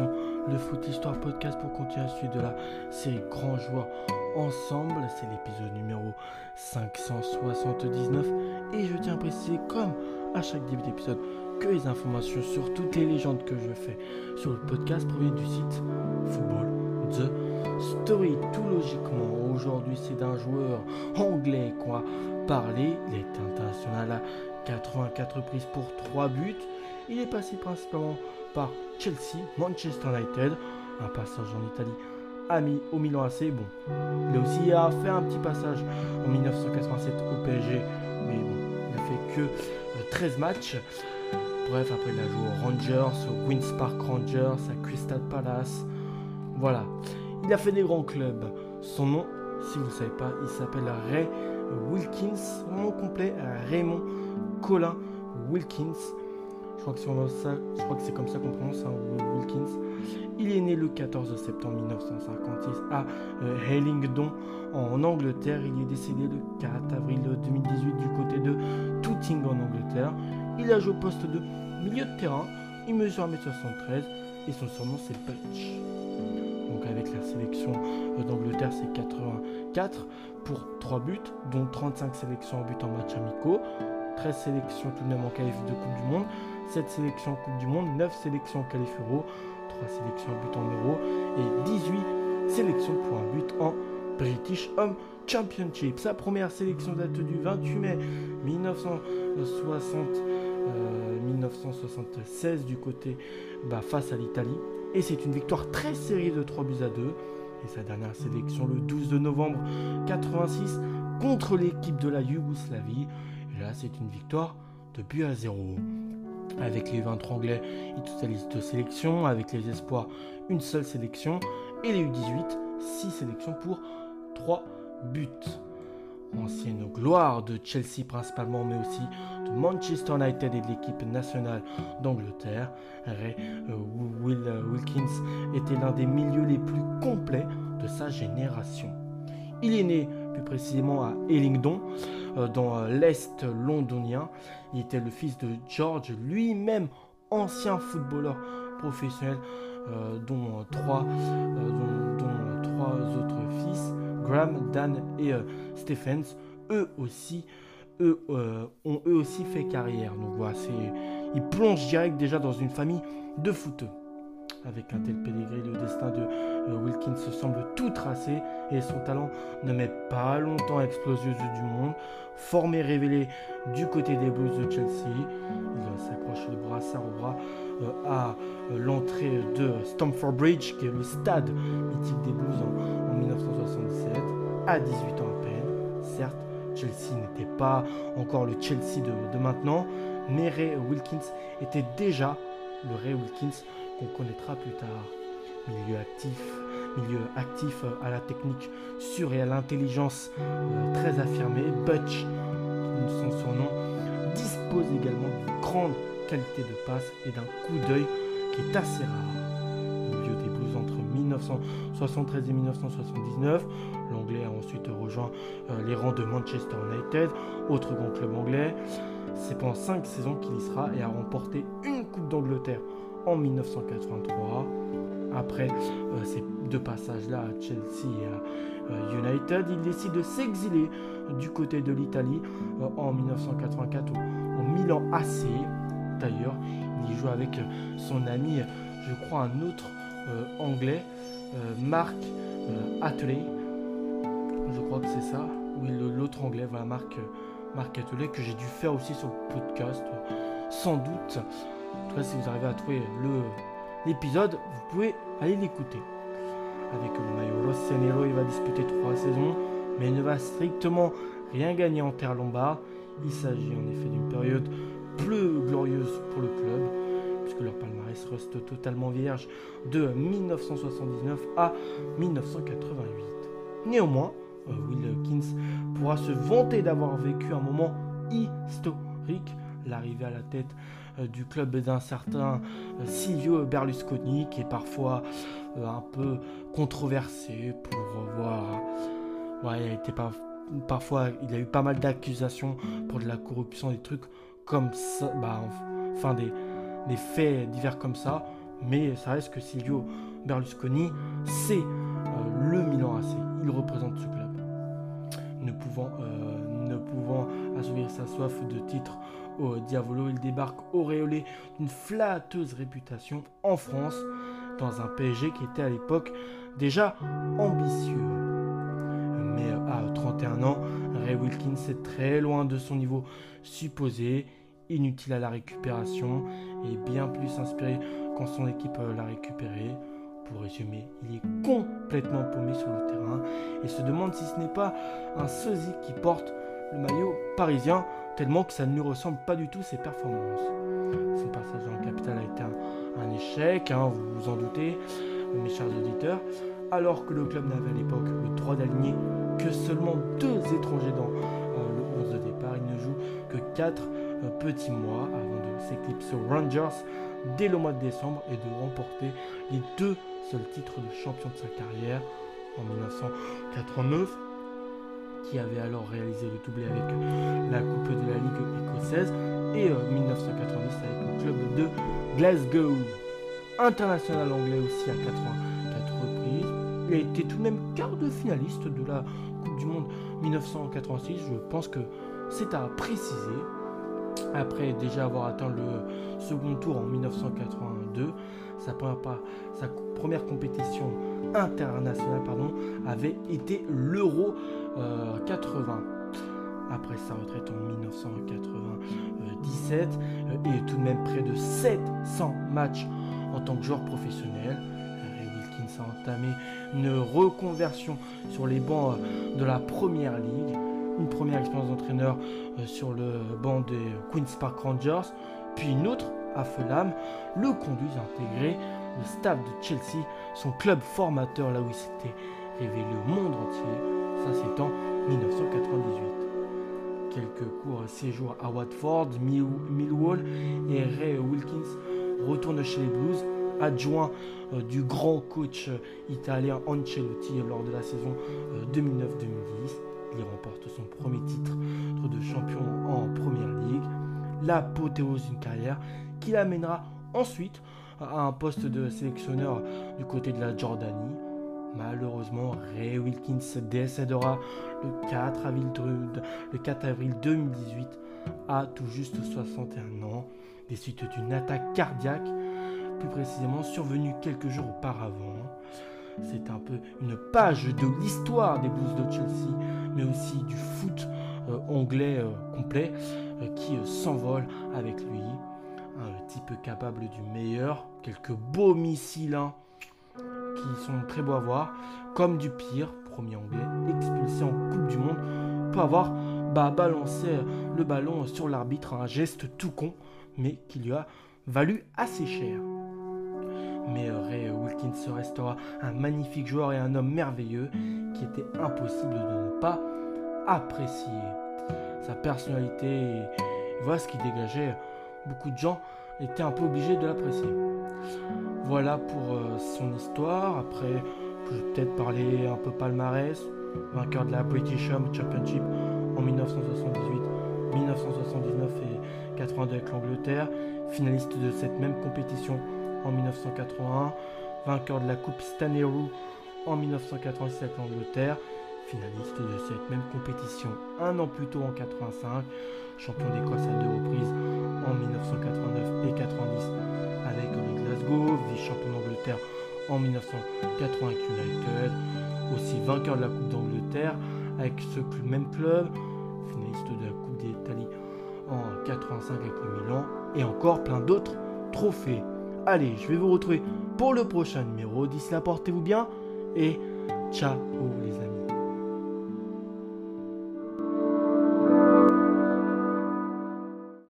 Le Foot Histoire Podcast pour continuer à suivre de la série Grands Joueurs Ensemble. C'est l'épisode numéro 579 et je tiens à préciser, comme à chaque début d'épisode, que les informations sur toutes les légendes que je fais sur le podcast proviennent du site Football The Story. Tout logiquement, aujourd'hui c'est d'un joueur anglais qu'on va parler. Il est international à 84 reprises pour 3 buts. Il est passé principalement par Chelsea, Manchester United, un passage en Italie ami au Milan AC. Bon, il a aussi fait un petit passage en 1987 au PSG, mais bon, il a fait que 13 matchs. Bref, après il a joué aux Rangers, au Queen's Park Rangers, à Crystal Palace. Voilà, il a fait des grands clubs. Son nom, si vous ne savez pas, il s'appelle Ray Wilkins. Complet, Raymond Colin Wilkins. Je crois que c'est comme ça qu'on prononce hein, Wilkins. Il est né le 14 septembre 1956 à euh, en Angleterre. Il est décédé le 4 avril 2018 du côté de Tooting en Angleterre. Il a joué au poste de milieu de terrain. Il mesure 1m73 et son surnom c'est Butch. Donc avec la sélection euh, d'Angleterre c'est 84 pour 3 buts, dont 35 sélections en but en match amicaux, 13 sélections tout de même en qualif de Coupe du Monde, 7 sélections en Coupe du Monde, 9 sélections en qualif euro, 3 sélections en but en euro et 18 sélections pour un but en British Home Championship. Sa première sélection date du 28 mai 1960, 1976 euh, du côté bah, face à l'Italie. Et c'est une victoire très serrée de 3 buts à 2. Et sa dernière sélection le 12 de novembre 86 contre l'équipe de la Yougoslavie. Là, c'est une victoire de but à 0. Avec les 23 anglais, il totalise deux sélections. Avec les espoirs, une seule sélection. Et les U18, 6 sélections pour 3 buts. Ancienne gloire de Chelsea principalement, mais aussi de Manchester United et de l'équipe nationale d'Angleterre. Ray euh, Will Wilkins était l'un des milieux les plus complets de sa génération. Il est né plus précisément à Ellington, euh, dans euh, l'Est londonien. Il était le fils de George, lui-même ancien footballeur professionnel, euh, dont, trois, autres fils, Graham, Dan et Stephens, eux aussi, ont eux aussi fait carrière. Donc voilà, ils plongent direct déjà dans une famille de footeux. Avec un tel pédigré, le destin de euh, Wilkins semble tout tracé et son talent ne met pas longtemps à exploser du monde. Formé révélé du côté des Blues de Chelsea, il s'accroche le brassard au bras euh, à euh, l'entrée de Stamford Bridge, qui est le stade mythique des Blues en, 1977, à 18 ans à peine. Certes, Chelsea n'était pas encore le Chelsea de maintenant, mais Ray Wilkins était déjà le Ray Wilkins qu'on connaîtra plus tard. Milieu actif, milieu actif à la technique sûre et à l'intelligence euh, très affirmée, Butch, son surnom, dispose également d'une grande qualité de passe et d'un coup d'œil qui est assez rare. Milieu des Blues entre 1973 et 1979, l'anglais a ensuite rejoint euh, les rangs de Manchester United, autre grand club anglais. C'est pendant 5 saisons qu'il y sera et a remporté une Coupe d'Angleterre en 1983. Après euh, ces deux passages-là à Chelsea et à euh, United, il décide de s'exiler du côté de l'Italie euh, en 1984 au, Milan AC. D'ailleurs, il joue avec son ami, je crois, un autre anglais, Marc Atteley. Je crois que c'est ça. Oui, l'autre anglais, voilà, Marc, Marc Atteley, que j'ai dû faire aussi sur le podcast, sans doute. En tout cas, si vous arrivez à trouver l'épisode, vous pouvez aller l'écouter. Avec le maillot Rossonero, il va disputer trois saisons, mais il ne va strictement rien gagner en terre lombarde. Il s'agit en effet d'une période plus glorieuse pour le club, puisque leur palmarès reste totalement vierge de 1979 à 1988. Néanmoins, euh, Will Wilkins pourra se vanter d'avoir vécu un moment historique, l'arrivée à la tête euh, du club d'un certain euh, Silvio Berlusconi, qui est parfois euh, un peu controversé pour voir. Ouais, il a été parfois, il a eu pas mal d'accusations pour de la corruption, des trucs comme ça, bah, enfin des, des faits divers comme ça. mais ça reste que Silvio Berlusconi, c'est le Milan AC. Il représente ce club. Ne pouvant, ne pouvant assouvir sa soif de titre au Diavolo, il débarque auréolé d'une flatteuse réputation en France, dans un PSG qui était à l'époque déjà ambitieux. Mais à 31 ans, Ray Wilkins est très loin de son niveau supposé, inutile à la récupération et bien plus inspiré quand son équipe l'a récupéré. Pour résumer, il est complètement paumé sur le terrain et se demande si ce n'est pas un sosie qui porte le maillot parisien, tellement que ça ne lui ressemble pas du tout ses performances. Son passage dans capitale a été un, échec, hein, vous vous en doutez, mes chers auditeurs, alors que le club n'avait à l'époque le droit d'aligner que seulement deux étrangers dans euh, le 11 de départ. Il ne joue que quatre euh, petits mois avant de s'éclipser aux Rangers dès le mois de décembre et de remporter les deux seuls titres de champion de sa carrière en 1989 qui avait alors réalisé le doublé avec la Coupe de la Ligue écossaise et 1990 euh, avec le club de Glasgow. International anglais aussi à 84 reprises. Il a été tout de même quart de finaliste de la Coupe du Monde 1986. Je pense que c'est à préciser. Après déjà avoir atteint le second tour en 1982, sa première, sa première compétition internationale pardon, avait été l'Euro 80. Euh, Après sa retraite en 1997 euh, et tout de même près de 700 matchs en tant que joueur professionnel. Ray Wilkins a entamé une reconversion sur les bancs euh, de la première ligue, une première expérience d'entraîneur sur le banc des Queen's Park Rangers, puis une autre à Fulham, le conduit à intégrer le staff de Chelsea, son club formateur là où il s'était révélé au monde entier ça c'est en 1998. Quelques courts séjours à Watford, Millwall et Ray Wilkins retournent chez les Blues, adjoint euh, du grand coach euh, italien Ancelotti lors de la saison 2009-2010. Euh, Il remporte son premier titre de champion en Première Ligue, l'apothéose d'une carrière qui l'amènera ensuite à un poste de sélectionneur du côté de la Jordanie Malheureusement, Ray Wilkins décédera le 4 avril, le 4 avril 2018 à tout juste 61 ans des suites d'une attaque cardiaque, plus précisément survenue quelques jours auparavant. C'est un peu une page de l'histoire des Blues de Chelsea, mais aussi du foot euh, anglais euh, complet euh, qui s'envole avec lui. Un type capable du meilleur, quelques beaux missiles. Hein qui sont très beaux à voir, comme du pire, premier anglais, expulsé en Coupe du Monde, peut avoir bah, balancé le ballon sur l'arbitre, un geste tout con, mais qui lui a valu assez cher. Mais Ray Wilkins restera un magnifique joueur et un homme merveilleux qui était impossible de ne pas apprécier. Sa personnalité voilà ce qu'il dégageait, beaucoup de gens étaient un peu obligés de l'apprécier. Voilà pour euh, son histoire. Après, je vais peut-être parler un peu palmarès. Vainqueur de la British Home Championship en 1978, 1979 et 82 avec l'Angleterre. Finaliste de cette même compétition en 1981. Vainqueur de la Coupe Stanley en 1986 avec l'Angleterre. Finaliste de cette même compétition un an plus tôt en 85. Champion d'Écosse à deux reprises en 1989 et 90 avec les Glasgow, vice-champion d'Angleterre en 1980 avec United, aussi vainqueur de la Coupe d'Angleterre avec ce même club, finaliste de la Coupe d'Italie en 85 avec le Milan, et encore plein d'autres trophées. Allez, je vais vous retrouver pour le prochain numéro. D'ici là, portez-vous bien et ciao les amis.